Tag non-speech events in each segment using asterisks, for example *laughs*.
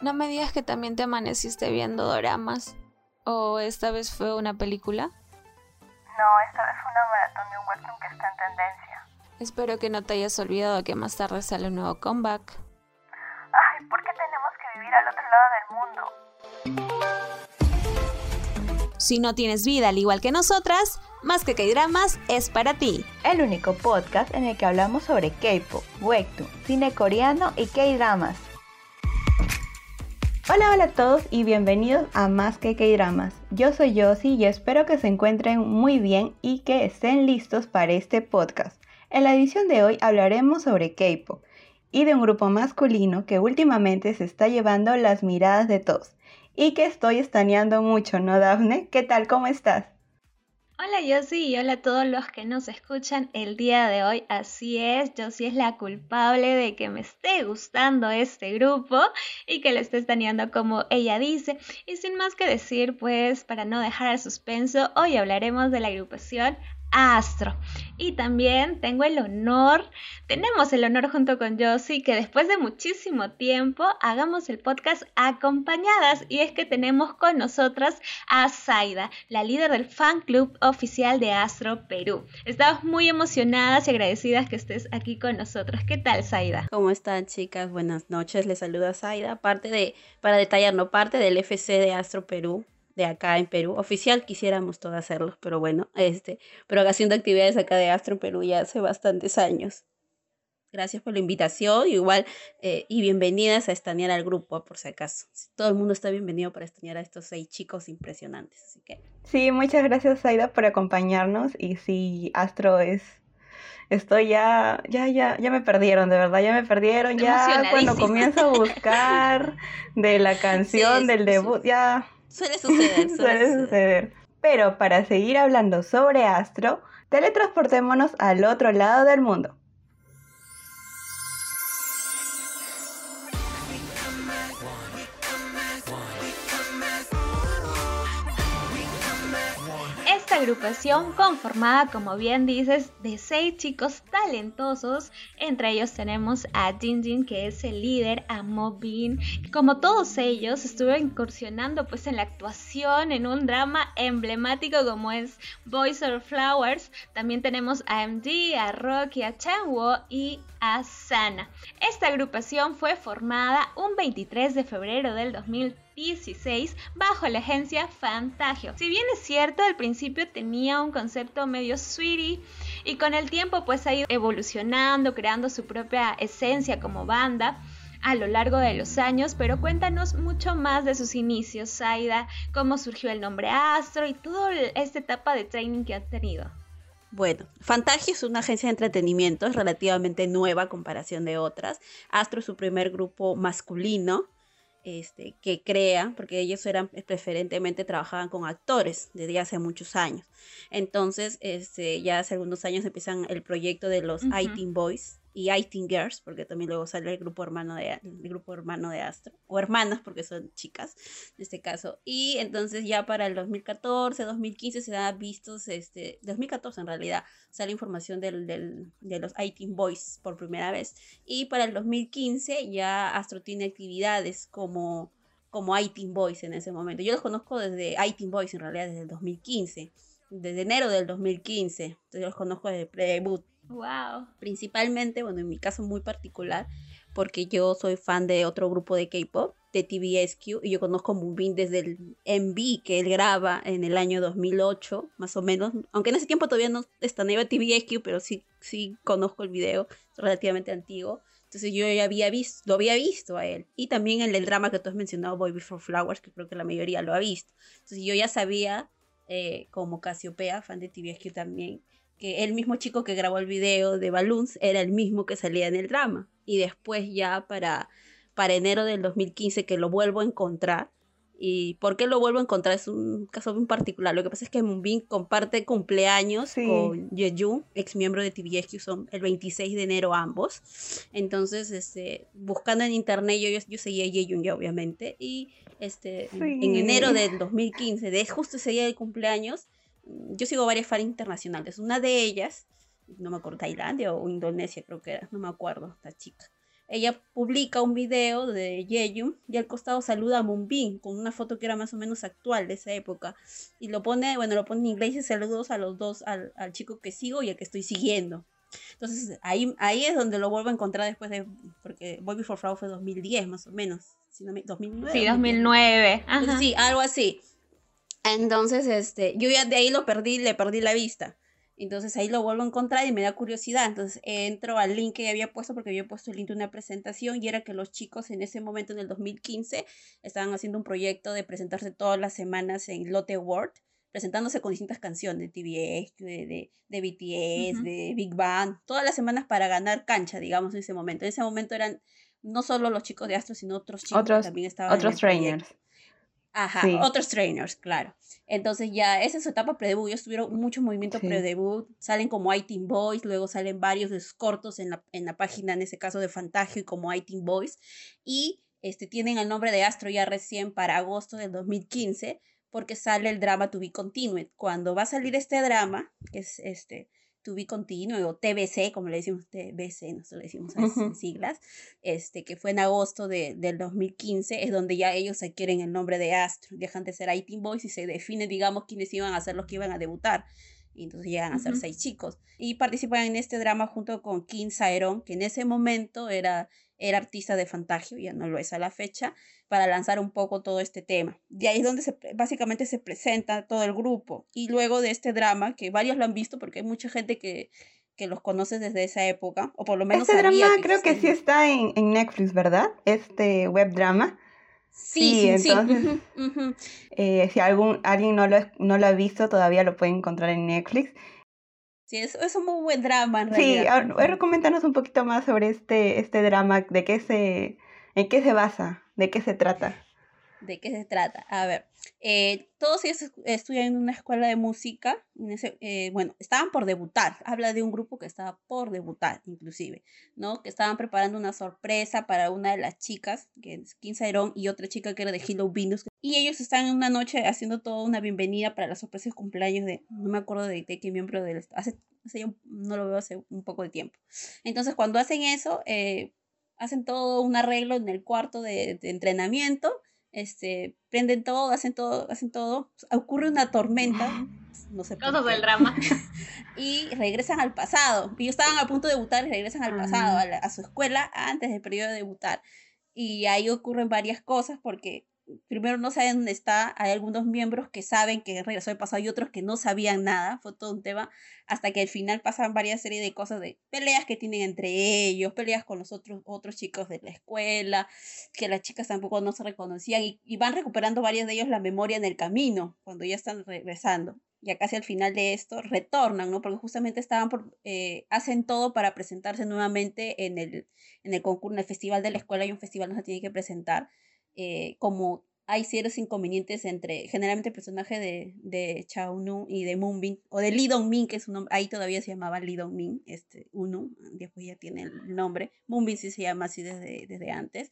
No me digas que también te amaneciste viendo doramas. ¿O esta vez fue una película? No, esta vez fue una maratón de un webtoon que está en tendencia. Espero que no te hayas olvidado que más tarde sale un nuevo comeback. Ay, ¿por qué tenemos que vivir al otro lado del mundo? Si no tienes vida al igual que nosotras, Más que K-Dramas es para ti. El único podcast en el que hablamos sobre K-pop, webtoon, cine coreano y K-Dramas. Hola, hola a todos y bienvenidos a Más que K-Dramas. Yo soy Yossi y espero que se encuentren muy bien y que estén listos para este podcast. En la edición de hoy hablaremos sobre K-pop y de un grupo masculino que últimamente se está llevando las miradas de todos y que estoy estaneando mucho, ¿no, Dafne? ¿Qué tal? ¿Cómo estás? Hola Yossi y hola a todos los que nos escuchan el día de hoy. Así es, Yossi es la culpable de que me esté gustando este grupo y que le esté estaneando como ella dice. Y sin más que decir, pues para no dejar al suspenso, hoy hablaremos de la agrupación Astro. Y también tengo el honor, tenemos el honor junto con Josie que después de muchísimo tiempo hagamos el podcast acompañadas. Y es que tenemos con nosotras a Zaida, la líder del fan club oficial de Astro Perú. Estamos muy emocionadas y agradecidas que estés aquí con nosotros. ¿Qué tal, Zaida? ¿Cómo están, chicas? Buenas noches. Les saluda Zaida, parte de, para detallar, no parte del FC de Astro Perú de acá en Perú. Oficial quisiéramos todo hacerlo, pero bueno, este, pero haciendo actividades acá de Astro en Perú ya hace bastantes años. Gracias por la invitación, igual, eh, y bienvenidas a estanear al grupo, por si acaso. Todo el mundo está bienvenido para estanear a estos seis chicos impresionantes, así que. Sí, muchas gracias, Aida, por acompañarnos. Y sí, Astro es estoy ya, ya, ya, ya me perdieron, de verdad, ya me perdieron. Ya cuando comienzo a buscar de la *laughs* canción, del debut, ya Suele suceder. *laughs* Suele, suceder. Pero para seguir hablando sobre Astro, teletransportémonos al otro lado del mundo. Agrupación conformada, como bien dices, de seis chicos talentosos. Entre ellos tenemos a Jinjin, que es el líder, a Mobin. Como todos ellos, estuvo incursionando pues en la actuación, en un drama emblemático como es Boys or Flowers. También tenemos a MD, a Rocky, a Chanwo y a Sana. Esta agrupación fue formada un 23 de febrero del 2000 16 bajo la agencia Fantagio. Si bien es cierto, al principio tenía un concepto medio sweetie y con el tiempo pues ha ido evolucionando, creando su propia esencia como banda a lo largo de los años, pero cuéntanos mucho más de sus inicios, Saida, cómo surgió el nombre Astro y toda esta etapa de training que ha tenido. Bueno, Fantagio es una agencia de entretenimiento, es relativamente nueva a comparación de otras. Astro es su primer grupo masculino este, que crea, porque ellos eran preferentemente trabajaban con actores desde hace muchos años. Entonces, este, ya hace algunos años empiezan el proyecto de los uh Boys, y I Girls, porque también luego sale el grupo hermano de el grupo hermano de Astro, o hermanas porque son chicas en este caso. Y entonces ya para el 2014, 2015 se da vistos, este, 2014 en realidad, sale información del, del, de los I Boys por primera vez. Y para el 2015 ya Astro tiene actividades como como I Boys en ese momento. Yo los conozco desde I Boys en realidad desde el 2015, desde enero del 2015. Entonces yo los conozco desde pre-debut Wow. Principalmente, bueno, en mi caso muy particular, porque yo soy fan de otro grupo de K-pop, de TVSQ, y yo conozco a Moonbin desde el MV que él graba en el año 2008, más o menos. Aunque en ese tiempo todavía no estaneaba TVSQ, pero sí, sí conozco el video, relativamente antiguo. Entonces yo ya había visto, lo había visto a él. Y también en el drama que tú has mencionado, Boy Before Flowers, que creo que la mayoría lo ha visto. Entonces yo ya sabía, eh, como Casiopea, fan de TVSQ también, que el mismo chico que grabó el video de Balloons era el mismo que salía en el drama. Y después ya para, para enero del 2015 que lo vuelvo a encontrar. ¿Y por qué lo vuelvo a encontrar? Es un caso muy particular. Lo que pasa es que Moonbin comparte cumpleaños con Yeju, ex miembro de TVSQ, son el 26 de enero ambos. Entonces, este, buscando en internet, yo, yo, seguía a Yeju ya obviamente. Y este, en enero del 2015, de justo ese día de cumpleaños, yo sigo varias fans internacionales. Una de ellas, no me acuerdo, Tailandia o Indonesia creo que era, no me acuerdo, esta chica. ella publica un video de Yeyun y al costado saluda a Moonbin con una foto que era más o menos actual de esa época. Y lo pone, bueno, lo pone en inglés y saludos a los dos, al, al chico que sigo y al que estoy siguiendo. Entonces ahí, ahí es donde lo vuelvo a encontrar después de, porque Boy Before Flower fue 2010 más o menos, si no me, 2009. Sí, 2009. Ajá. Sí, algo así. Entonces, este, yo ya de ahí lo perdí, le perdí la vista. Entonces ahí lo vuelvo a encontrar y me da curiosidad. Entonces entro al link que había puesto porque había puesto el link de una presentación y era que los chicos en ese momento, en el 2015, estaban haciendo un proyecto de presentarse todas las semanas en Lotte World, presentándose con distintas canciones de TVS, de, de, BTS, de Big Bang, todas las semanas para ganar cancha, digamos, en ese momento. En ese momento eran no solo los chicos de Astro, sino otros chicos otros, que también estaban. Otros trainers. Ajá, otros trainers, claro. Entonces ya esa es su etapa pre-debut. Ellos tuvieron mucho movimiento pre-debut. Salen como iTeen Boys, luego salen varios de sus cortos en la, en la página, en ese caso de Fantagio y como iTeen Boys. Y este, tienen el nombre de Astro ya recién para agosto del 2015 porque sale el drama To Be Continued. Cuando va a salir este drama, que es este To Be Continued o TBC, como le decimos TBC, nosotros le decimos así en siglas, este, que fue en agosto de, del 2015, es donde ya ellos adquieren el nombre de Astro, dejan de ser IT Boys y se define, digamos, quiénes iban a ser los que iban a debutar. Y entonces llegan a ser seis chicos. Y participan en este drama junto con Kim Saeron, que en ese momento era, era artista de Fantagio, ya no lo es a la fecha, para lanzar un poco todo este tema. De ahí es donde se, básicamente se presenta todo el grupo. Y luego de este drama, que varios lo han visto porque hay mucha gente que, que los conoce desde esa época, o por lo menos... Este drama creo que sí está en, en, Netflix, ¿verdad? Este web drama. Sí, sí, entonces, eh, si algún, alguien no lo, no lo ha visto, todavía lo puede encontrar en Netflix. Sí, es, es un muy buen drama. En sí, ahora, coméntanos un poquito más sobre este, este drama, de qué se, en qué se basa. ¿De qué se trata? ¿De qué se trata? A ver, eh, todos ellos estudian en una escuela de música. En ese, eh, bueno, estaban por debutar. Habla de un grupo que estaba por debutar, inclusive, ¿no? Que estaban preparando una sorpresa para una de las chicas, que es Kim y otra chica que era de Hello Venus. Y ellos están en una noche haciendo toda una bienvenida para la sorpresa de cumpleaños de, no me acuerdo de, qué miembro del... Hace, hace, no lo veo hace un poco de tiempo. Entonces, cuando hacen eso, eh, hacen todo un arreglo en el cuarto de, entrenamiento, este, prenden todo, hacen todo, hacen todo, ocurre una tormenta, no sé Cosas del drama. *laughs* y regresan al pasado. Ellos estaban a punto de debutar y regresan al pasado, a, a su escuela antes del periodo de debutar. Y ahí ocurren varias cosas porque primero no saben dónde está, hay algunos miembros que saben que regresó del pasado y otros que no sabían nada, fue todo un tema, hasta que al final pasan varias series de cosas de peleas que tienen entre ellos, peleas con los otros, otros chicos de la escuela, que las chicas tampoco no se reconocían y, van recuperando varias de ellos la memoria en el camino, cuando ya están regresando. Ya casi al final de esto retornan, ¿no? Porque justamente estaban por, eh, hacen todo para presentarse nuevamente en el, en el concurso, en el festival de la escuela, hay un festival donde se tiene que presentar eh, como hay ciertos inconvenientes entre generalmente el personaje de, de Chao Nu y de Moonbin, o de Lee Dong Min, que es un nombre, ahí todavía se llamaba Lee Dong Min, este, Unu, después ya tiene el nombre, Moonbin sí se llama así desde, desde antes,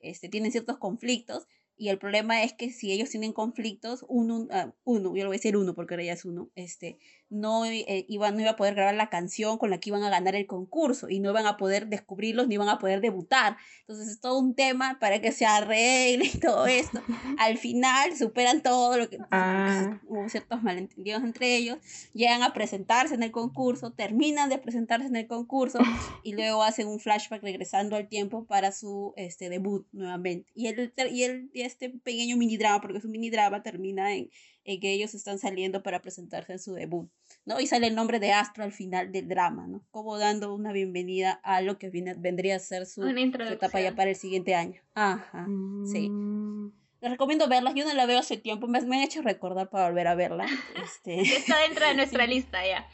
este, tienen ciertos conflictos, y el problema es que si ellos tienen conflictos, uno, uh, uno yo lo voy a decir uno porque ahora ya es uno, este, no, eh, iba, no iba a poder grabar la canción con la que iban a ganar el concurso y no iban a poder descubrirlos ni iban a poder debutar. Entonces es todo un tema para que se arregle y todo esto. *laughs* Al final superan todo lo que ah. *laughs* hubo ciertos malentendidos entre ellos, llegan a presentarse en el concurso, terminan de presentarse en el concurso y *laughs* luego hacen un flashback regresando al tiempo para su este, debut nuevamente. Y el, y el este pequeño mini drama, porque es un mini drama, termina en, en, que ellos están saliendo para presentarse en su debut, ¿no? Y sale el nombre de Astro al final del drama, ¿no? Como dando una bienvenida a lo que viene, vendría a ser su, etapa ya para el siguiente año. Ajá, sí. Mm. Les recomiendo verlas, yo no la veo hace tiempo, me, me han hecho recordar para volver a verla. Este... *laughs* Está dentro de *laughs* nuestra lista ya.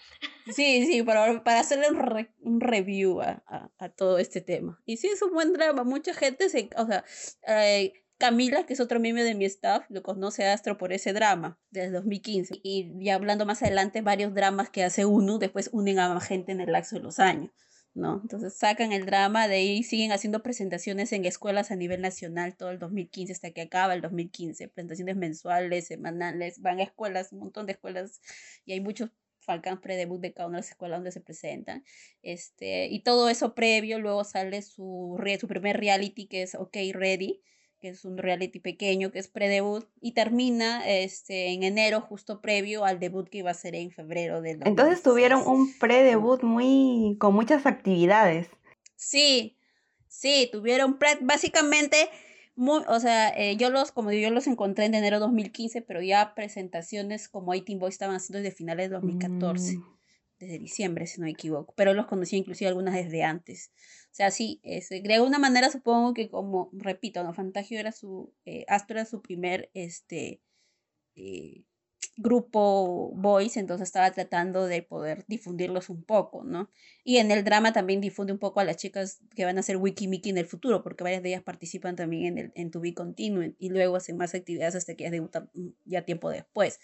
Sí, sí, para, para hacerle un, un review a, a, a, todo este tema. Y sí, es un buen drama, mucha gente se, o sea, eh, Camila, que es otro miembro de mi staff, lo conoce a Astro por ese drama desde 2015. Y ya hablando más adelante, varios dramas que hace uno, después unen a más gente en el lapso de los años. ¿no? Entonces sacan el drama, de ahí siguen haciendo presentaciones en escuelas a nivel nacional todo el 2015 hasta que acaba el 2015. Presentaciones mensuales, semanales, van a escuelas, un montón de escuelas y hay muchos Falcons pre-debut de cada una de las escuelas donde se presentan. Este, y todo eso previo, luego sale su, su primer reality que es OK Ready, que es un reality pequeño, que es pre-debut, y termina este, en enero, justo previo al debut que iba a ser en febrero del Entonces tuvieron un pre-debut muy, con muchas actividades. Sí, sí, tuvieron pre, básicamente muy, o sea, eh, yo los, como yo los encontré en enero de 2015, pero ya presentaciones como 18 Boys estaban haciendo desde finales de 2014, mm. Desde diciembre, si no me equivoco, pero los conocí inclusive algunas desde antes. O sea, sí, de alguna manera supongo que como, repito, no, Fantagio era su, eh, Astro era su primer, este, eh, grupo boys, entonces estaba tratando de poder difundirlos un poco, ¿no? Y en el drama también difunde un poco a las chicas que van a ser Wiki Mickey en el futuro, porque varias de ellas participan también en, el, en To Be Continued y luego hacen más actividades hasta que ya debutan mm, ya tiempo después.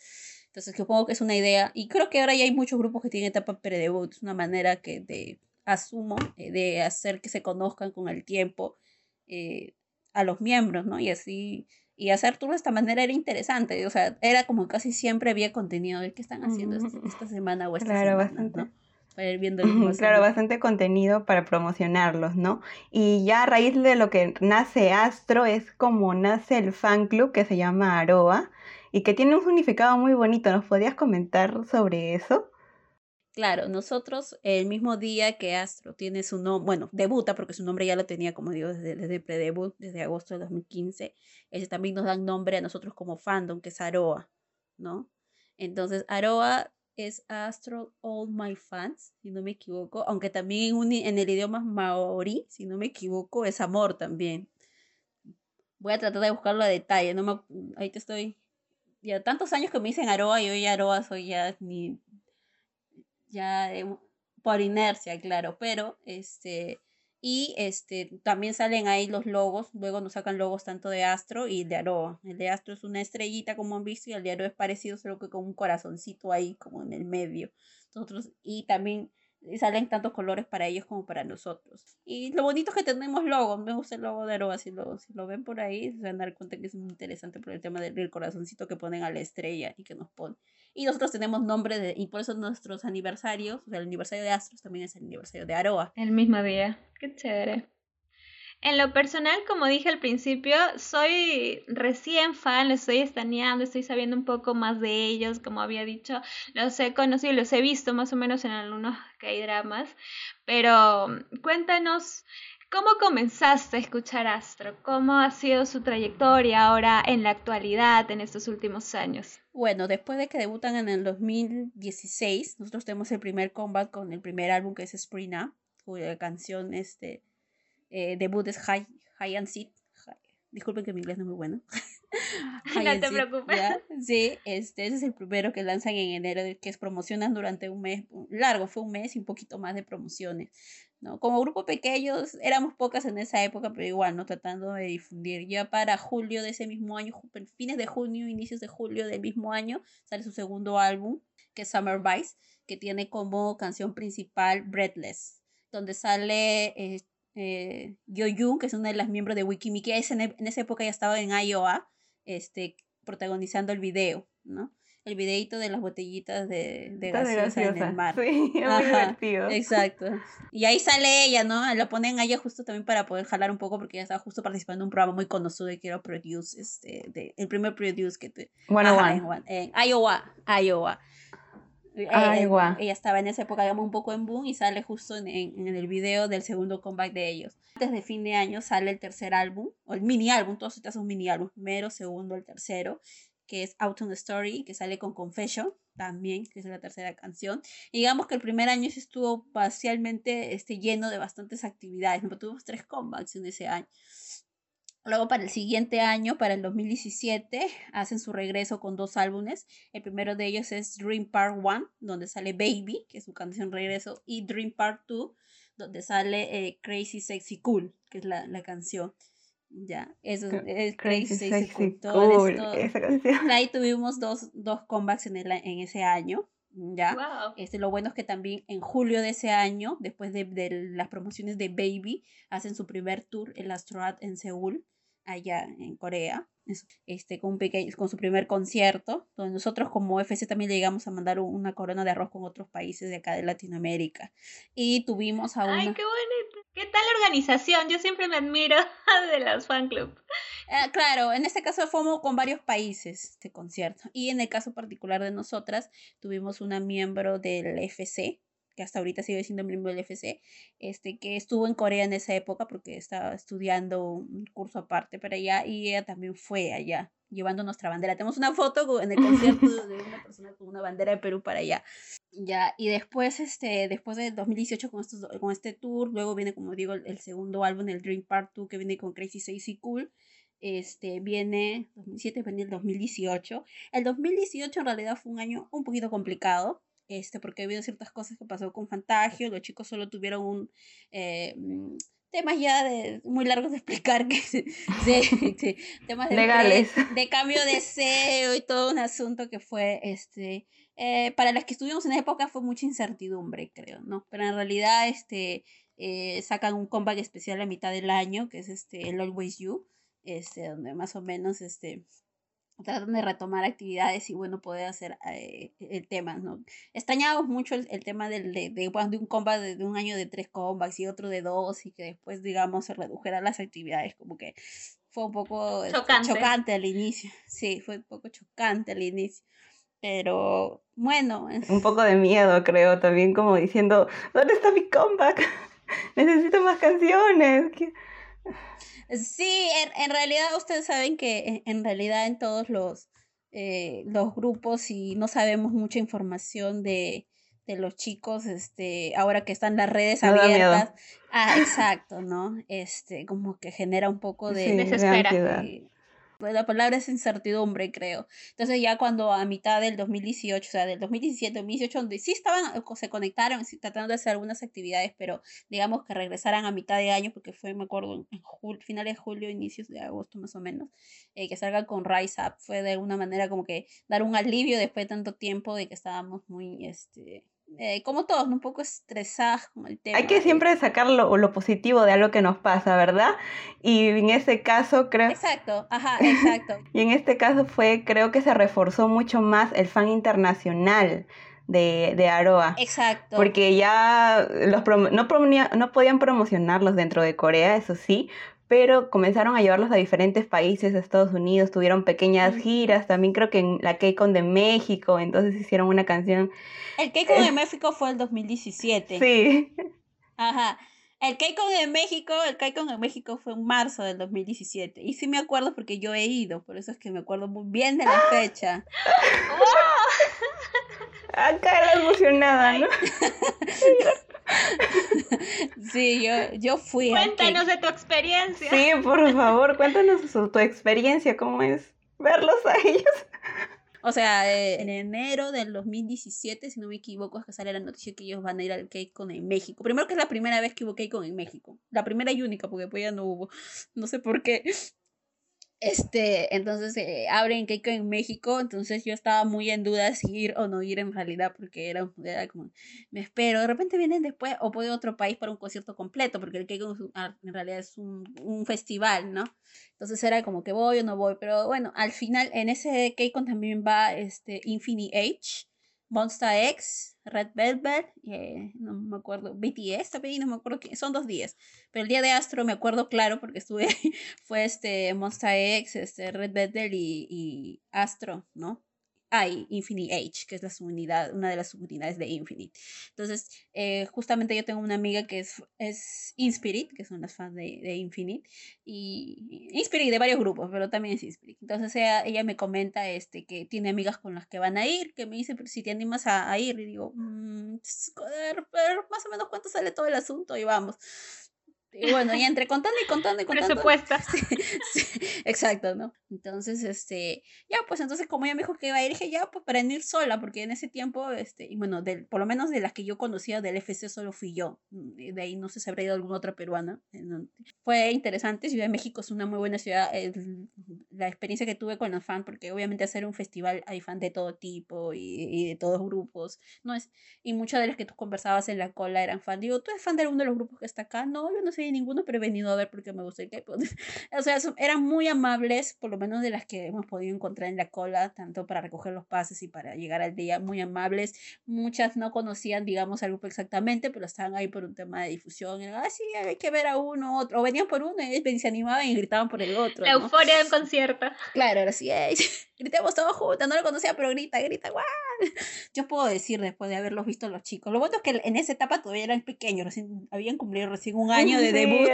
Entonces supongo que es una idea, y creo que ahora ya hay muchos grupos que tienen etapa pre-debut, es una manera que de, asumo, eh, de hacer que se conozcan con el tiempo eh, a los miembros, ¿no? Y así y hacer tour de esta manera era interesante, o sea, era como casi siempre había contenido de qué están haciendo esta, semana o esta claro, bastante. ¿no? Para ir viendo Claro, bastante contenido para promocionarlos, ¿no? Y ya a raíz de lo que nace Astro es como nace el fan club que se llama Aroa y que tiene un significado muy bonito. ¿Nos podías comentar sobre eso? Claro, nosotros el mismo día que Astro tiene su nombre, bueno, debuta porque su nombre ya lo tenía, como digo, desde, desde pre-debut, desde agosto de 2015, ese también nos dan nombre a nosotros como fandom, que es Aroa, ¿no? Entonces, Aroa es Astro All My Fans, si no me equivoco, aunque también en, el idioma maori, si no me equivoco, es amor también. Voy a tratar de buscarlo a detalle, no me, ahí te estoy, ya tantos años que me dicen Aroa y hoy Aroa soy ya ni ya por inercia, claro, pero este, y este, también salen ahí los logos, luego nos sacan logos tanto de Astro y de Aroa. El de Astro es una estrellita como han visto y el de Aroa es parecido, solo que con un corazoncito ahí como en el medio. Nosotros, y también y salen tantos colores para ellos como para nosotros. Y lo bonito es que tenemos logo, me gusta el logo de Aroa, si lo, si lo ven por ahí, se van a dar cuenta que es muy interesante por el tema del, corazoncito que ponen a la estrella y que nos ponen. Y nosotros tenemos nombre de, y por eso nuestros aniversarios, o sea, el aniversario de Astros también es el aniversario de Aroa. El mismo día, qué chévere. En lo personal, como dije al principio, soy recién fan, los estoy estaneando, estoy sabiendo un poco más de ellos, como había dicho, los he conocido, los he visto más o menos en algunos que hay dramas, pero cuéntanos ¿Cómo comenzaste a escuchar Astro? ¿Cómo ha sido su trayectoria ahora en la actualidad, en estos últimos años? Bueno, después de que debutan en el 2016, nosotros tenemos el primer combat con el primer álbum que es Spring Up, cuya canción este, eh, debut es High, High and Seat. Disculpen que mi inglés no es muy bueno. *laughs* no te preocupes. Sí, este, ese es el primero que lanzan en enero, que es promocionan durante un mes, largo, fue un mes y un poquito más de promociones. ¿no? Como grupo pequeño éramos pocas en esa época, pero igual, ¿no? Tratando de difundir. Ya para julio de ese mismo año, fines de junio, inicios de julio del mismo año, sale su segundo álbum, que es Summer Vice, que tiene como canción principal Breathless, donde sale eh, eh, Yo que es una de las miembros de Wikimiki, en, en esa época ya estaba en IOA, este, protagonizando el video, ¿no? El videito de las botellitas de, de gaseosa, en el mar. Sí, *laughs* es muy divertido. Exacto. Y ahí sale ella, ¿no? La ponen a ella justo también para poder jalar un poco porque ella estaba justo participando en un programa muy conocido que era Produce, este, de, el primer Produce que te... Bueno, en, en Iowa, Iowa. Ah, igual. Ella estaba en esa época, digamos, un poco en boom y sale justo en, en, el video del segundo comeback de ellos. Antes de fin de año sale el tercer álbum, o el mini álbum, todos estos son mini álbum, primero, segundo, el tercero, que es Out on the Story, que sale con Confession también, que es la tercera canción. Y digamos que el primer año sí estuvo parcialmente este, lleno de bastantes actividades, tuvimos tres comebacks en ese año. Luego para el siguiente año, para el 2017, hacen su regreso con dos álbumes. El primero de ellos es Dream Part 1, donde sale Baby, que es su canción regreso, y Dream Part 2, donde sale eh, Crazy Sexy Cool, que es la, la canción. Ya, eso es Crazy, Sexy, Cool. Ahí tuvimos dos, dos comebacks en, el, en ese año. ¿ya? Este, lo bueno es que también en julio de ese año, después de, de las promociones de Baby, hacen su primer tour, el Astroad en Seúl allá en Corea este, con, un pequeño, con su primer concierto, donde nosotros como FC también llegamos a mandar una corona de arroz con otros países de acá de Latinoamérica. Y tuvimos a una... ¡Ay, qué bonito! ¿Qué tal organización? Yo siempre me admiro *laughs* de las fan club. Eh, claro, en este caso fuimos con varios países este concierto. Y en el caso particular de nosotras, tuvimos una miembro del FC, que hasta ahorita sigue siendo miembro del FC, este, que estuvo en Corea en esa época porque estaba estudiando un curso aparte para allá y ella también fue allá llevando nuestra bandera. Tenemos una foto en el concierto *laughs* de una persona con una bandera de Perú para allá. Ya, y después, este, después del 2018 con, estos, con este tour, luego viene, como digo, el, segundo álbum, el Dream Part 2, que viene con Crazy Sexy Cool. Este, viene 2007, viene el 2018. El 2018 en realidad fue un año un poquito complicado este, porque ha habido ciertas cosas que pasó con Fantagio, los chicos solo tuvieron un... Eh, mm, temas ya de, muy largos de explicar, que de, *laughs* temas de, legales. De, cambio de SEO y todo un asunto que fue, este, eh, para las que estuvimos en esa época fue mucha incertidumbre, creo, ¿no? Pero en realidad, este, eh, sacan un comeback especial a mitad del año, que es este, el Always You, este, donde más o menos, este, tratan de retomar actividades y bueno, poder hacer eh, el tema, ¿no? Extrañábamos mucho el, tema del, de, de, de, un combat de, un año de tres combats y otro de dos y que después, digamos, se redujeran las actividades, como que fue un poco este, chocante. chocante al inicio, sí, fue un poco chocante al inicio. Pero bueno. Un poco de miedo, creo, también como diciendo, ¿dónde está mi comeback? *laughs* Necesito más canciones. Sí, en, realidad ustedes saben que en, realidad en todos los, eh, los grupos y no sabemos mucha información de, de los chicos, este, ahora que están las redes abiertas. Ah, exacto, ¿no? Este, como que genera un poco de, sí, desespera. Pues la palabra es incertidumbre, creo. Entonces ya cuando a mitad del 2018, o sea, del 2017, 2018, donde sí estaban, se conectaron, tratando de hacer algunas actividades, pero digamos que regresaran a mitad de año, porque fue, me acuerdo, en finales de julio, inicios de agosto más o menos, eh, que salga con Rise Up, fue de alguna manera como que dar un alivio después de tanto tiempo de que estábamos muy, este, eh, como todos, un poco estresados con el tema. Hay que siempre sacar lo, lo, positivo de algo que nos pasa, ¿verdad? Y en ese caso creo... Exacto, ajá, exacto. *laughs* y en este caso fue, creo que se reforzó mucho más el fan internacional. De, de Aroa. Exacto. Porque ya los no, no podían promocionarlos dentro de Corea, eso sí, pero comenzaron a llevarlos a diferentes países, a Estados Unidos, tuvieron pequeñas giras, también creo que en la K-Con de México, entonces hicieron una canción. El K-Con de *laughs* México fue el 2017. Sí. Ajá. El K-Con de México, el K-Con de México fue en marzo del 2017. Y sí me acuerdo porque yo he ido, por eso es que me acuerdo muy bien de la fecha. *laughs* Acá la emocionada, ¿no? *laughs* *laughs* Sí, yo, yo fui. Cuéntanos de tu experiencia. Sí, por favor, cuéntanos tu experiencia, cómo es verlos a ellos. O sea, eh, en enero del 2017, si no me equivoco, es que sale la noticia que ellos van a ir al K-Con en México. Primero que es la primera vez que hubo K-Con en México. La primera y única, porque después ya no hubo. No sé por qué. Este, entonces eh, abren Keiko en México, entonces yo estaba muy en duda si ir o no ir en realidad, porque era, era como, me espero, de repente vienen después o puedo otro país para un concierto completo, porque el Keiko ah, en realidad es un, un, festival, ¿no? Entonces era como que voy o no voy, pero bueno, al final en ese Keiko también va este Infinity Age, Monster X, Red Velvet, eh, no me acuerdo, BTS también, no me acuerdo qué, son dos días. Pero el día de Astro me acuerdo claro porque estuve *laughs* fue este Monster X, este Red Velvet y, y Astro, ¿no? Hay Infinite Age, que es la subunidad, una de las subunidades de Infinite. Entonces, eh, justamente yo tengo una amiga que es, es Inspirit, que son las fans de, de Infinite, y Inspirit de varios grupos, pero también es Inspirit. Entonces ella, ella, me comenta este, que tiene amigas con las que van a ir, que me dice, pero si te animas a, ir, y digo, mmm, pero más o menos cuánto sale todo el asunto y vamos. Y bueno, y entre contando y contando y *laughs* contando. Presupuesta. *laughs* Sí, exacto, ¿no? Entonces, este, ya, pues entonces como ella me dijo que iba a ir, dije, ya, pues para ir sola, porque en ese tiempo, este, y bueno, del, por lo menos de las que yo conocía del FC solo fui yo. Mm, de ahí no sé si habría ido alguna otra peruana. Fue interesante, Ciudad de México es una muy buena ciudad. La experiencia que tuve con los fans, porque obviamente hacer un festival hay fans de todo tipo y, y de todos grupos, ¿no es? Y muchas de las que tú conversabas en la cola eran fan. Digo, ¿tú eres fan de alguno de los grupos que está acá? No, yo no sé vi ninguno, pero he venido a ver porque me gusta el K-pop. *laughs* o sea, eran muy amables, por lo menos de las que hemos podido encontrar en la cola, tanto para recoger los pases y para llegar al día, muy amables. Muchas no conocían, digamos, al grupo exactamente, pero estaban ahí por un tema de difusión. ah, sí, hay que ver a uno, otro. O venían por uno y se animaban y gritaban por el otro. La euforia de un concierto. Claro, ahora sí, *laughs* gritemos todos juntos, no lo conocía, pero grita, grita, ¡guau! *laughs* Yo puedo decir después de haberlos visto los chicos. Lo bueno es que en esa etapa todavía eran pequeños, recién, habían cumplido recién un año de debut.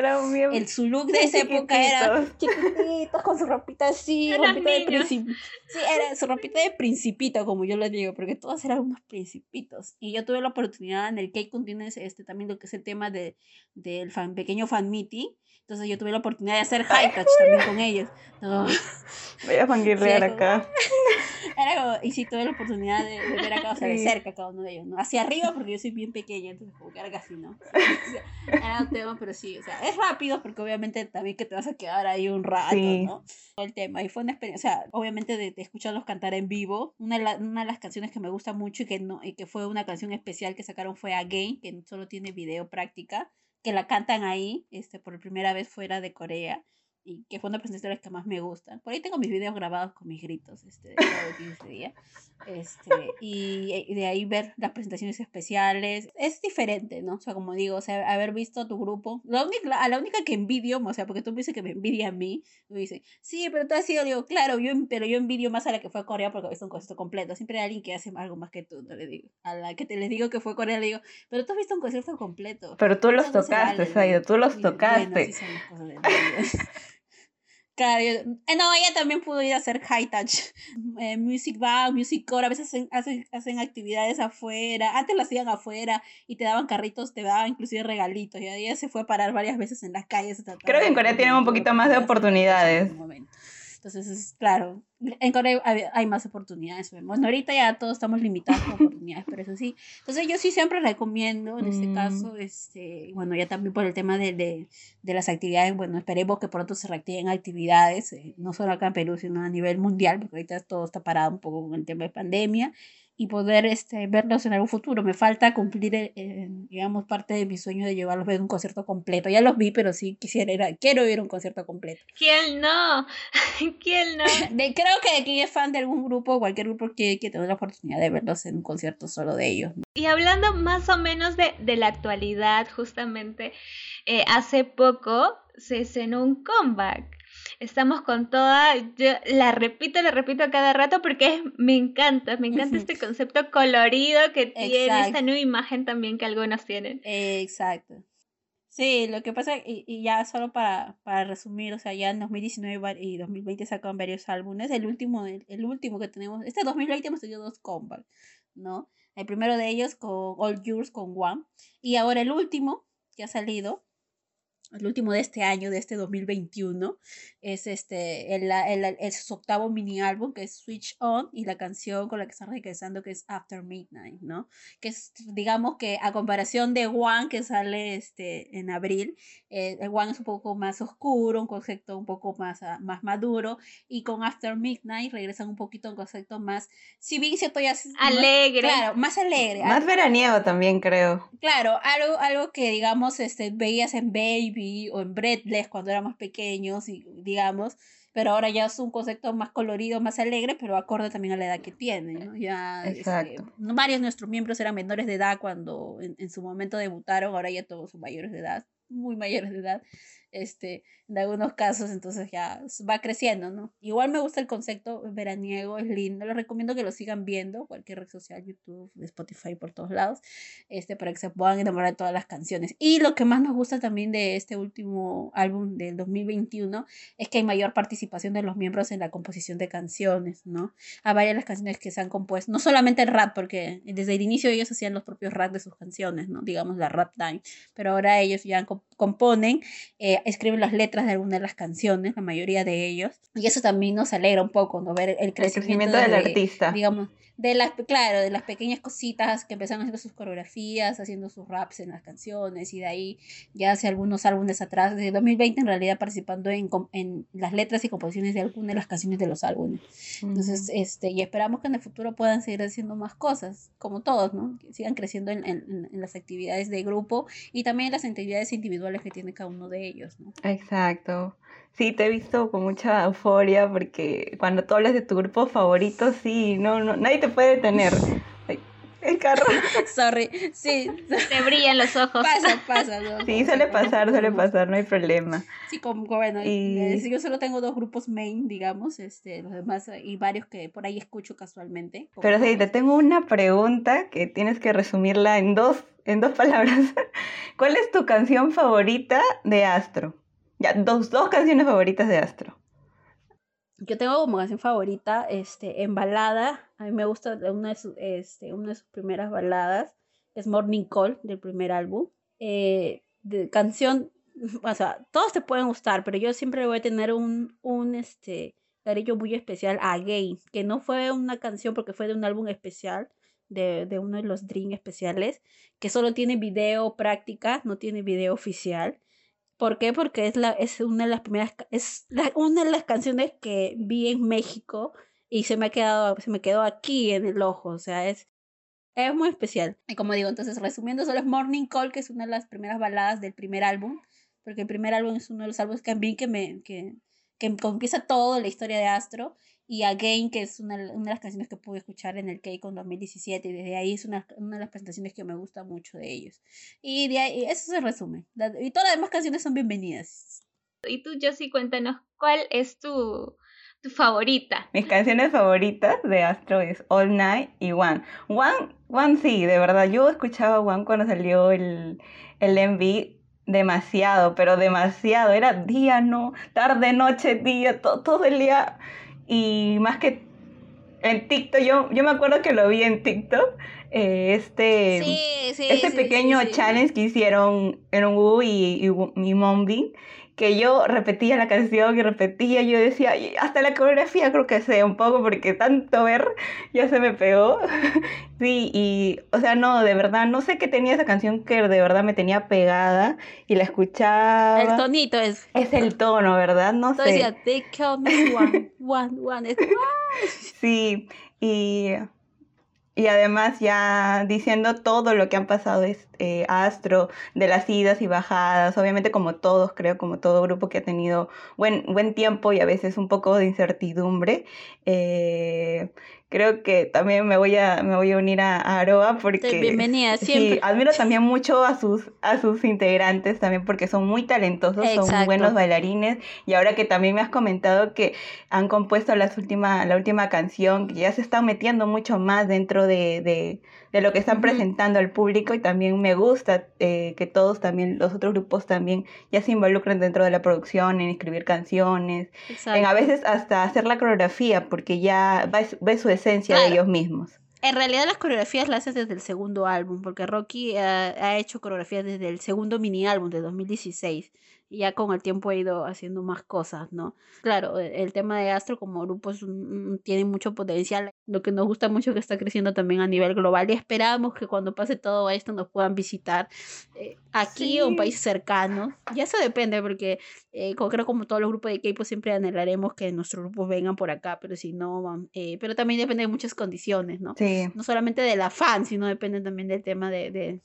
el, su look de esa época era chiquititos, con su ropita así, ropita de principito. Sí, era su ropita de principito, como yo les digo, porque todos eran unos principitos. Y yo tuve la oportunidad en el Cake Continents, este, también lo que es el tema de, del fan, pequeño fan meeting entonces yo tuve la oportunidad de hacer high touch también con ellos. Voy a fangirlear acá. *laughs* Era como, y sí tuve la oportunidad de, ver acá, o sea, de cerca cada uno de ellos, ¿no? Hacia arriba porque yo soy bien pequeña, entonces como que era casi, ¿no? *laughs* era un tema, pero sí, o sea, es rápido porque obviamente también que te vas a quedar ahí un rato, ¿no? El tema, y fue una experiencia, o sea, obviamente de, de escucharlos cantar en vivo, una de, una de las canciones que me gusta mucho y que, no, y que fue una canción especial que sacaron fue Again, que solo tiene video práctica que la cantan ahí, este, por primera vez fuera de Corea y que fue una presentación de las que más me gustan. Por ahí tengo mis videos grabados con mis gritos este, de todo 15 día. Este, y, de ahí ver las presentaciones especiales. Es diferente, ¿no? O sea, como digo, o sea, haber visto tu grupo. La única, a la única que envidio, o sea, porque tú me dices que me envidia a mí, me dice, sí, pero tú has sido, digo, claro, yo, pero yo envidio más a la que fue a Corea porque visto un concierto completo. Siempre hay alguien que hace algo más que tú, no le digo. A la que te les digo que fue a Corea, le digo, pero tú has visto un concierto completo. Pero tú los tocaste, Saido, tú los tocaste. *laughs* Claro, eh, no, ella también pudo ir a hacer high touch, *laughs* eh, music bag, music core, a veces hacen, hacen, hacen, actividades afuera, antes lo hacían afuera y te daban carritos, te daban inclusive regalitos, y ella se fue a parar varias veces en las calles. Creo que en Corea tienen un poquito más de oportunidades. Entonces, es, claro, en Corea hay, más oportunidades. Bueno, ahorita ya todos estamos limitados con oportunidades, pero eso sí. Entonces, yo sí siempre recomiendo, en este mm. caso, este, bueno, ya también por el tema de, de, de, las actividades, bueno, esperemos que pronto se reactiven actividades, eh, no solo acá en Perú, sino a nivel mundial, porque ahorita todo está parado un poco con el tema de pandemia y poder este, verlos en algún futuro. Me falta cumplir, eh, digamos, parte de mi sueño de llevarlos a ver un concierto completo. Ya los vi, pero sí quisiera ir a, quiero ir a un concierto completo. ¿Quién no? *laughs* ¿Quién no? *laughs* De, creo que quien es fan de algún grupo, cualquier grupo que, que tenga la oportunidad de verlos en un concierto solo de ellos. Y hablando más o menos de, de la actualidad, justamente, eh, hace poco se escenó un comeback estamos con toda, yo la repito, la repito cada rato porque me encanta, me encanta este *laughs* concepto colorido que tiene, esta nueva imagen también que algunos tienen. Exacto. Sí, lo que pasa, y, y ya solo para, para resumir, o sea, ya en 2019 y 2020 sacaron varios álbumes, el último, el, último que tenemos, este 2020 hemos tenido dos comebacks, ¿no? El primero de ellos con All Yours, con One, y ahora el último que ha salido, el último de este año, de este 2021, es este, el, el, el, su octavo mini álbum que es Switch On y la canción con la que están regresando que es After Midnight, ¿no? Que es, digamos que a comparación de One que sale este, en abril, eh, el One es un poco más oscuro, un concepto un poco más, ah, más maduro y con After Midnight regresan un poquito a un concepto más, si bien cierto ya alegre. Más, claro, más alegre. Más veraniego también creo. Claro, algo, algo que digamos este, veías en Baby o en Breathless cuando éramos pequeños, y, digamos, pero ahora ya es un concepto más colorido, más alegre, pero acorde también a la edad que tiene, ¿no? Ya, este, varios de nuestros miembros eran menores de edad cuando en, en, su momento debutaron, ahora ya todos son mayores de edad, muy mayores de edad, este, en algunos casos, entonces ya va creciendo, ¿no? Igual me gusta el concepto veraniego, es lindo, les recomiendo que lo sigan viendo, cualquier red social, YouTube, Spotify, por todos lados, este, para que se puedan enamorar de todas las canciones. Y lo que más nos gusta también de este último álbum del 2021 es que hay mayor participación de los miembros en la composición de canciones, ¿no? A varias de las canciones que se han compuesto, no solamente el rap, porque desde el inicio ellos hacían los propios rap de sus canciones, ¿no? Digamos la rap time, pero ahora ellos ya componen, eh, escriben las letras de algunas de las canciones, la mayoría de ellos, y eso también nos alegra un poco, ¿no? Ver el crecimiento, del artista. Digamos, de las, claro, de las pequeñas cositas que empezaron haciendo sus coreografías, haciendo sus raps en las canciones y de ahí ya hace algunos álbumes atrás, desde 2020 en realidad participando en, en las letras y composiciones de algunas de las canciones de los álbumes. Entonces, este, y esperamos que en el futuro puedan seguir haciendo más cosas, como todos, ¿no? Que sigan creciendo en, en, en las actividades de grupo y también en las actividades individuales que tiene cada uno de ellos, ¿no? Exacto. Sí, te he visto con mucha euforia porque cuando tú hablas de tu grupo favorito, sí, no, no, nadie te puede detener. El carro. *laughs* Sorry, sí. Te brillan los ojos. Pasa, pasa. ¿no? Sí, suele pasar, suele pasar, no hay problema. Sí, como, bueno, Y- y... yo solo tengo dos grupos main, digamos, este, los demás y varios que por ahí escucho casualmente. Pero sí, te tengo una pregunta que tienes que resumirla en dos, en dos *laughs* palabras. ¿Cuál es tu canción favorita de Astro? Dos, dos canciones favoritas de Astro. Yo tengo como canción favorita, este, en balada, a mí me gusta una de sus, este, una de sus primeras baladas, es Morning Call, del primer álbum. Eh, de canción, *laughs* o sea, todos te pueden gustar, pero yo siempre voy a tener un, un, este, cariño muy especial a Gay, que no fue una canción porque fue de un álbum especial, de, de uno de los Dream especiales, que solo tiene video práctica, no tiene video oficial. ¿Por qué? Porque es, la, es una de las primeras, es la- una de las canciones que vi en México y se me ha quedado, se me quedó aquí en el ojo, o sea, es, es muy especial. Y como digo, entonces resumiendo, solo es Morning Call, que es una de las primeras baladas del primer álbum, porque el primer álbum es uno de los álbumes vi que me, que, que empieza todo la historia de Astro, y Again, que es una, una de las canciones que pude escuchar en el K-Con 2017, y desde ahí es una, una de las presentaciones que me gusta mucho de ellos. Y de ahí, eso se resume. La- y todas las demás canciones son bienvenidas. Y tú, Josie, cuéntanos, ¿cuál es tu, tu favorita? Mis canciones favoritas de Astro es All Night y One. One, One sí, de verdad. Yo escuchaba One cuando salió el, el MV demasiado, pero demasiado. Era día, no, tarde, noche, día, to- todo el día. Y más que en TikTok, yo, yo me acuerdo que lo vi en TikTok. eh, este, sí, este pequeño challenge que hicieron en Wu y, y, y que yo repetía la canción y repetía, yo decía, hasta la coreografía creo que sé un poco porque tanto ver ya se me pegó. *laughs* sí, y, o sea, no, de verdad, no sé qué tenía esa canción que de verdad me tenía pegada y la escuchaba. El tonito es. es el tono, ¿verdad? No Entonces sé. decía, they me one, *laughs* one, one. Sí, y, y además ya diciendo todo lo que han pasado es, eh, Astro, de las idas y bajadas, obviamente como todos, creo, como todo grupo que ha tenido buen, buen tiempo y a veces un poco de incertidumbre. eh, creo que también me voy a, me voy a unir a, a Aroa porque... Bienvenida, *laughs* Sí, siempre. admiro *laughs* también mucho a sus, a sus integrantes también porque son muy talentosos, son Exacto. buenos bailarines y ahora que también me has comentado que han compuesto las última, la última canción, que ya se están metiendo mucho más dentro de, de, de lo que están presentando al público y también me gusta eh, que todos también, los otros grupos también ya se involucren dentro de la producción, en escribir canciones, en a veces hasta hacer la coreografía porque ya ves, ves su esencia de Claro. ellos mismos. En realidad las coreografías las haces desde el segundo álbum, porque Rocky ha, ha hecho coreografías desde el segundo mini álbum de 2016 y ya con el tiempo ha ido haciendo más cosas, ¿no? Claro, e- el tema de Astro como grupo es un- tiene mucho potencial, lo que nos gusta mucho es que está creciendo también a nivel global y esperamos que cuando pase todo esto nos puedan visitar eh, aquí o en Sí. países cercanos. Ya eso depende porque eh, creo como todos los grupos de K-pop siempre anhelaremos que nuestros grupos vengan por acá, pero si no, van- eh, pero también depende de muchas condiciones, ¿no? Sí. no solamente de la fan, sino depende también del tema de, de,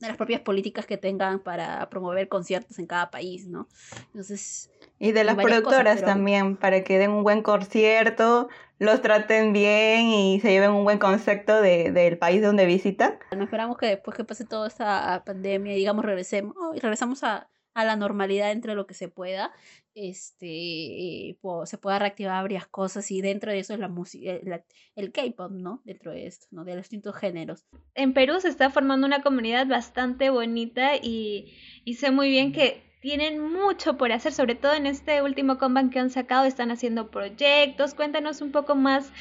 de las propias políticas que tengan para promover conciertos en cada país, ¿no? Entonces, Y de las cosas, productoras pero- también, para que den un buen concierto, los traten bien y se lleven un buen concepto de, del país donde visitan. no esperamos que después que pase toda esta pandemia, digamos, regresemos, oh, y regresamos a, a la normalidad entre lo que se pueda, este, eh, po- se pueda reactivar varias cosas y dentro de eso es la música, el, el K-pop, ¿no? Dentro de esto, ¿no? De los distintos géneros. En Perú se está formando una comunidad bastante bonita y, y sé muy bien que tienen mucho por hacer, sobre todo en este último comeback que han sacado, están haciendo proyectos. Cuéntanos un poco más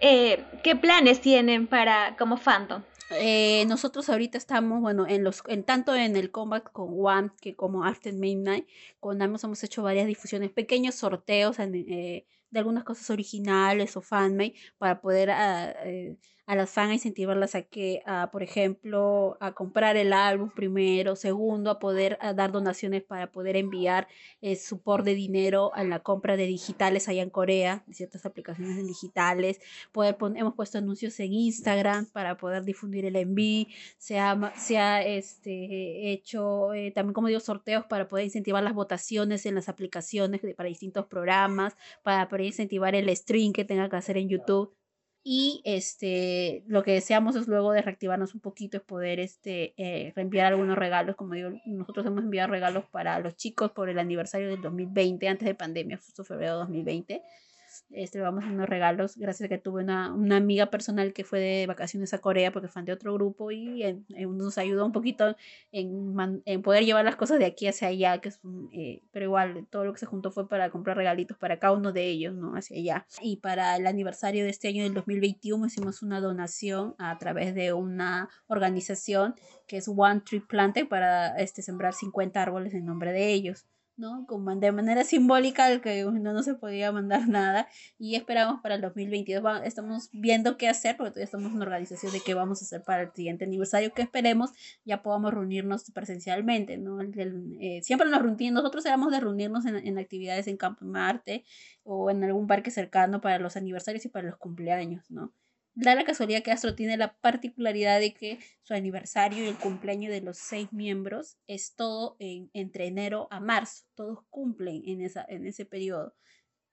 eh, qué planes tienen para como fandom. Eh, nosotros ahorita estamos, bueno, en los, en tanto en el combat con One que como After Midnight, con ambos hemos hecho varias difusiones, pequeños sorteos en- eh, de algunas cosas originales o fanmade para poder ah, eh, a las fans a incentivarlas a que, a, por ejemplo, a comprar el álbum primero, segundo, a poder dar donaciones para poder enviar eh, support de dinero a la compra de digitales allá en Corea, de ciertas aplicaciones digitales, poder hemos puesto anuncios en Instagram para poder difundir el envío, se ha, se ha este, hecho eh, también, como digo, sorteos para poder incentivar las votaciones en las aplicaciones para distintos programas, para poder incentivar el stream que tenga que hacer en YouTube. Y este, lo que deseamos es luego de reactivarnos un poquito, es poder este, eh, reenviar algunos regalos. Como digo, nosotros hemos enviado regalos para los chicos por el aniversario del 2020, antes de pandemia, justo febrero de 2020 este, vamos a unos regalos gracias a que tuve una, una, amiga personal que fue de vacaciones a Corea porque fue de otro grupo y nos ayudó un poquito en, en, poder llevar las cosas de aquí hacia allá, que es eh, pero igual todo lo que se juntó fue para comprar regalitos para cada uno de ellos, ¿no? Hacia allá. Y para el aniversario de este año del 2021 hicimos una donación a través de una organización que es One Tree Planted para este, sembrar 50 árboles en nombre de ellos. ¿No? Como de manera simbólica, que no, no se podía mandar nada y esperamos para el 2022. estamos viendo qué hacer, porque todavía estamos en organización de qué vamos a hacer para el siguiente aniversario, que esperemos ya podamos reunirnos presencialmente, ¿no? Eh, siempre nos reunimos, nosotros éramos de reunirnos en, en actividades en Campo Marte o en algún parque cercano para los aniversarios y para los cumpleaños, ¿no? Da la casualidad que Astro tiene la particularidad de que su aniversario y el cumpleaños de los seis miembros es todo en, entre enero a marzo. Todos cumplen en, esa, en ese periodo.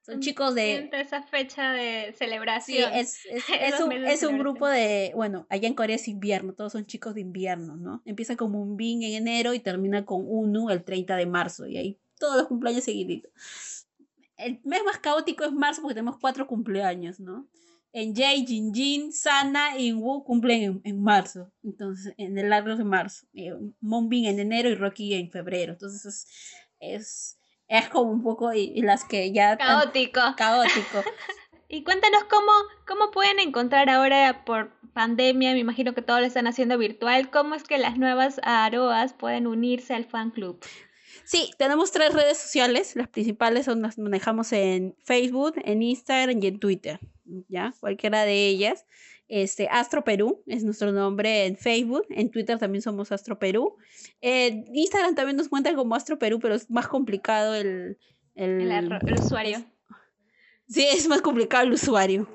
Son mm, chicos de... esa fecha de celebración. Sí, es, es, *laughs* es, un, es un, grupo de... Bueno, allá en Corea es invierno, todos son chicos de invierno, ¿no? Empieza como un bin en enero y termina con uno el 30 de marzo. Y ahí todos los cumpleaños seguiditos. El mes más caótico es marzo porque tenemos cuatro cumpleaños, ¿no? En Jay, Jin Jin, Sana y Wu cumplen en, marzo, entonces en el largo de marzo, eh, Monbin en enero y Rocky en febrero, entonces es, es, es como un poco y, las que ya... Caótico. *laughs* Caótico. y cuéntanos cómo, cómo pueden encontrar ahora por pandemia, me imagino que todo lo están haciendo virtual, cómo es que las nuevas Aroas pueden unirse al fan club. Sí, tenemos tres redes sociales, las principales son las manejamos en Facebook, en Instagram y en Twitter. ¿Ya? Cualquiera de ellas. Este, Astro Perú es nuestro nombre en Facebook, en Twitter también somos Astro Perú. En Instagram también nos cuentan como Astro Perú, pero es más complicado el, el, el usuario. Sí, es más complicado el usuario.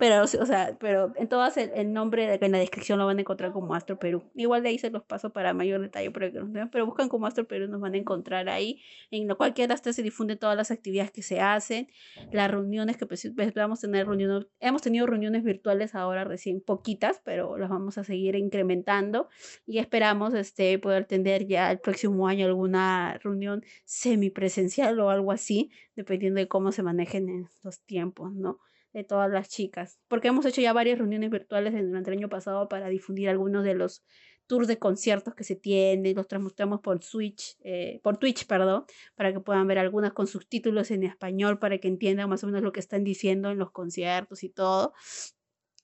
Pero, o sea, pero en todas el, nombre de, en la descripción lo van a encontrar como Astro Perú. Igual de ahí se los paso para mayor detalle, pero, buscan como Astro Perú, nos van a encontrar ahí. En lo cual quiera hasta se difunden todas las actividades que se hacen, las reuniones que pues, pues, vamos a tener reuniones. Hemos tenido reuniones virtuales ahora recién poquitas, pero las vamos a seguir incrementando y esperamos este, poder tener ya el próximo año alguna reunión semipresencial o algo así, dependiendo de cómo se manejen los tiempos, ¿no? De todas las chicas, porque hemos hecho ya varias reuniones virtuales durante el año pasado para difundir algunos de los tours de conciertos que se tienen, los transmostramos por Switch, eh, por Twitch, perdón, para que puedan ver algunas con subtítulos en español para que entiendan más o menos lo que están diciendo en los conciertos y todo.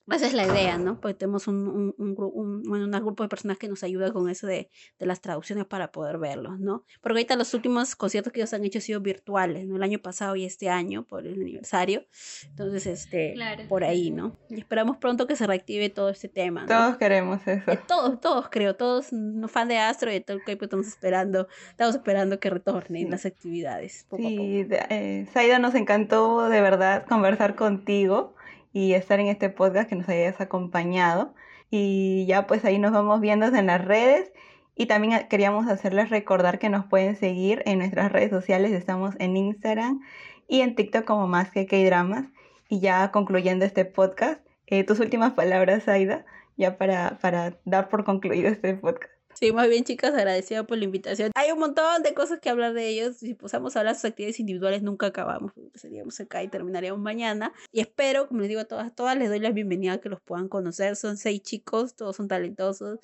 Esa es la idea, ¿no? Porque tenemos un, un, un, un, grupo de personas que nos ayuda con eso de, de, las traducciones para poder verlos, ¿no? Porque ahorita los últimos conciertos que ellos han hecho han sido virtuales, ¿no? El año pasado y este año por el aniversario. Entonces, este, por ahí, ¿no? Y esperamos pronto que se reactive todo este tema. ¿no? Todos queremos eso. Eh, todos, todos creo, todos no fan de Astro y de todo el que estamos esperando, estamos esperando que retornen las actividades. Poco sí, a poco. Eh, Saida, nos encantó de verdad conversar contigo y estar en este podcast que nos hayas acompañado. Y ya pues ahí nos vamos viendo en las redes. Y también queríamos hacerles recordar que nos pueden seguir en nuestras redes sociales. Estamos en Instagram y en TikTok como más que K-Dramas. Y ya concluyendo este podcast, eh, tus últimas palabras, Aida, ya para, para dar por concluido este podcast. Sí, más bien, chicas, agradecida por la invitación. Hay un montón de cosas que hablar de ellos. Si posamos a hablar sus actividades individuales, nunca acabamos. Seríamos acá y terminaríamos mañana. Y espero, como les digo a todas, todas les doy la bienvenida a que los puedan conocer. Son seis chicos, todos son talentosos.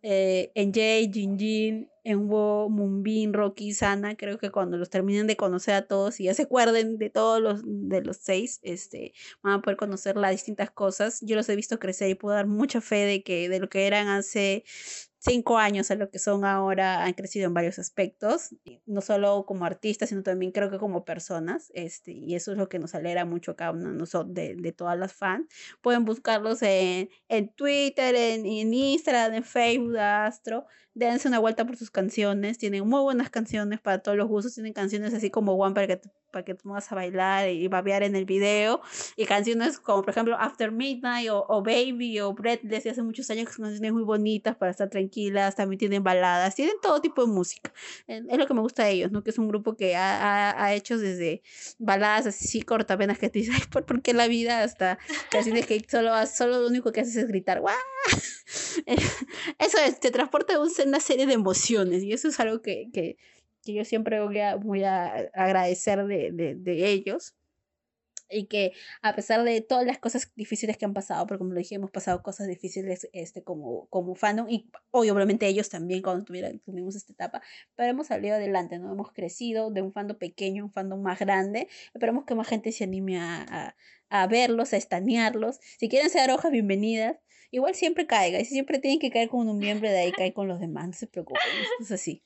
Eh, NJ, Jinjin, Enwo, Moonbin, Rocky, Sana, creo que cuando los terminen de conocer a todos y ya se acuerden de todos los de los seis, este, van a poder conocer las distintas cosas. Yo los he visto crecer y puedo dar mucha fe de que de lo que eran hace cinco años a lo que son ahora, han crecido en varios aspectos, no solo como artistas, sino también creo que como personas, este, y eso es lo que nos alegra mucho cada uno de, de, todas las fans. Pueden buscarlos en, en Twitter, en, en Instagram, en Facebook, Astro, dense una vuelta por sus canciones, tienen muy buenas canciones para todos los gustos, tienen canciones así como One para que para que te pongas a bailar y babear en el video. Y canciones como, por ejemplo, After Midnight o, Baby o Breathless, de hace muchos años, que son canciones muy bonitas para estar tranquilas. También tienen baladas, tienen todo tipo de música. Es lo que me gusta de ellos, ¿no? Que es un grupo que ha, ha, hecho desde baladas así cortapenas que te dicen, *laughs* ¿por, ¿por qué la vida? Hasta canciones que solo, solo lo único que haces es gritar, ¡guau! *laughs* Eso es, te transporta una serie de emociones y eso es algo que, que que yo siempre voy a, voy a agradecer de, de, de, ellos. Y que a pesar de todas las cosas difíciles que han pasado, porque como lo dije, hemos pasado cosas difíciles este, como, como fandom, y hoy obviamente ellos también cuando tuvieron, tuvimos esta etapa, pero hemos salido adelante, ¿no? Hemos crecido de un fandom pequeño a un fandom más grande. Esperamos que más gente se anime a, a, a verlos, a estanearlos. Si quieren ser hojas, bienvenidas. Igual siempre caiga, y si siempre tienen que caer con un miembro de ahí, cae con los demás, no se preocupen, es así.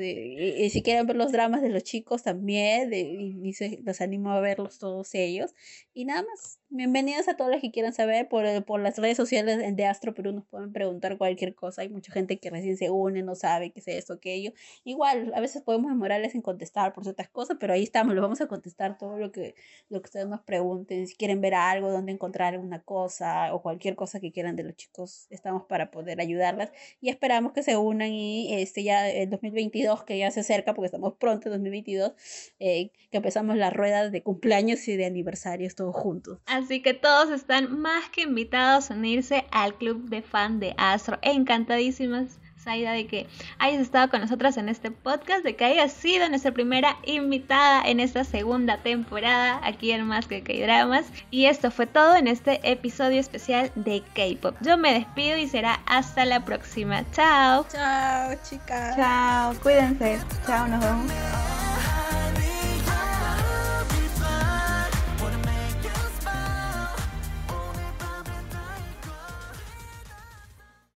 Y, si quieren ver los dramas de los chicos también, de, y, los animo a verlos todos ellos. Y nada más, bienvenidos a todos los que quieran saber por, por las redes sociales de Astro Perú, nos pueden preguntar cualquier cosa. Hay mucha gente que recién se une, no sabe qué es esto, aquello. Igual, a veces podemos demorarles en contestar por ciertas cosas, pero ahí estamos, lo vamos a contestar todo lo que, lo que ustedes nos pregunten. Si quieren ver algo, dónde encontrar una cosa o cualquier cosa que quieran de los chicos, estamos para poder ayudarlas. Y esperamos que se unan y este ya 2022, que ya se acerca, porque estamos pronto en 2022, eh, que empezamos las ruedas de cumpleaños y de aniversarios todos juntos. Así que todos están más que invitados a unirse al club de fan de Astro. Encantadísimas Saida, de que hayas estado con nosotras en este podcast, de que hayas sido nuestra primera invitada en esta segunda temporada aquí en Más que K-Dramas. Y esto fue todo en este episodio especial de K-Pop. Yo me despido y será hasta la próxima. Chao. Chao, chicas. Chao, cuídense. Chao, nos vemos.